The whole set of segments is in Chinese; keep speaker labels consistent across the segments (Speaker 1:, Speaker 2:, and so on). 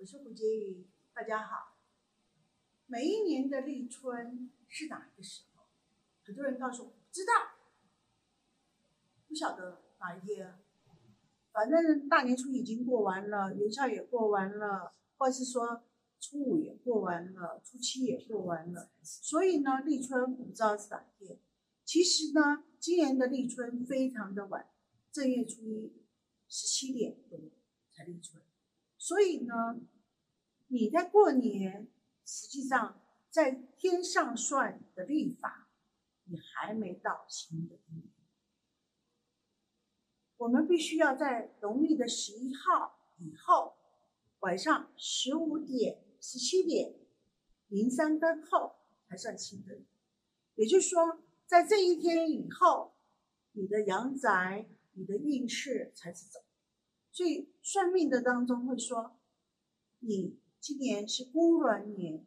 Speaker 1: 我是胡洁宇，大家好。每一年的立春是哪一个时候？很多人告诉我不知道，不晓得哪一天。反正大年初已经过完了，元宵也过完了，或者是说初五也过完了，初七也过完了。所以呢，立春不知道是哪一天。其实呢，今年的立春非常的晚，正月初一十七点多才立春。所以呢，你在过年，实际上在天上算的历法，你还没到新的一年。我们必须要在农历的十一号以后，晚上十五点、十七点零三分后才算新的。也就是说，在这一天以后，你的阳宅、你的运势才是走。所以算命的当中会说，你今年是孤鸾年，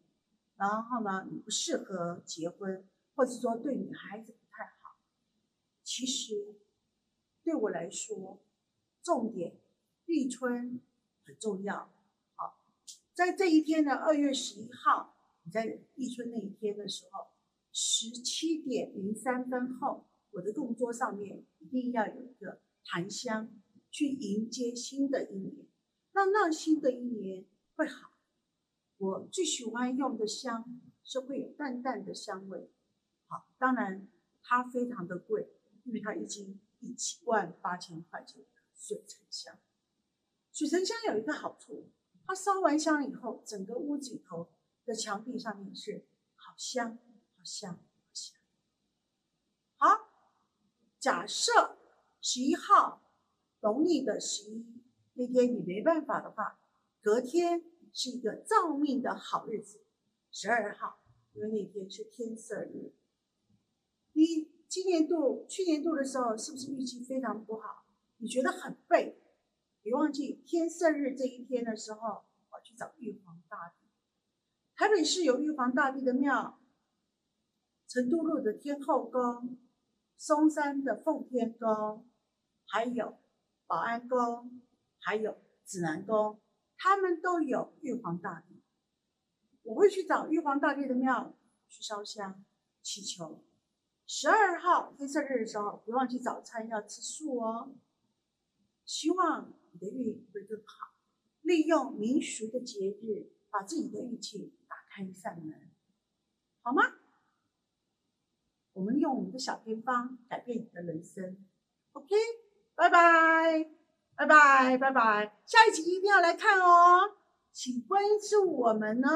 Speaker 1: 然后呢，你不适合结婚，或者说对女孩子不太好。其实对我来说，重点立春很重要。好，在这一天的二月十一号，你在立春那一天的时候，十七点零三分后，我的供桌上面一定要有一个檀香。去迎接新的一年，让让新的一年会好。我最喜欢用的香是会有淡淡的香味，好，当然它非常的贵，因为它一斤一七万八千块钱水沉香。水沉香有一个好处，它烧完香以后，整个屋子里头的墙壁上面是好香，好香，好香。好，假设十一号。农历的十一那天，你没办法的话，隔天是一个造命的好日子，十二号，因为那天是天色日。你今年度、去年度的时候，是不是运气非常不好？你觉得很背？别忘记天色日这一天的时候，我去找玉皇大帝。台北市有玉皇大帝的庙，成都路的天后宫，松山的奉天宫，还有。保安宫还有指南宫，他们都有玉皇大帝。我会去找玉皇大帝的庙去烧香祈求。十二号天色日的时候，别忘记早餐要吃素哦。希望你的运会更好。利用民俗的节日，把自己的运气打开一扇门，好吗？我们用我们的小偏方改变你的人生。OK。拜拜，拜拜，拜拜！下一集一定要来看哦，请关注我们呢。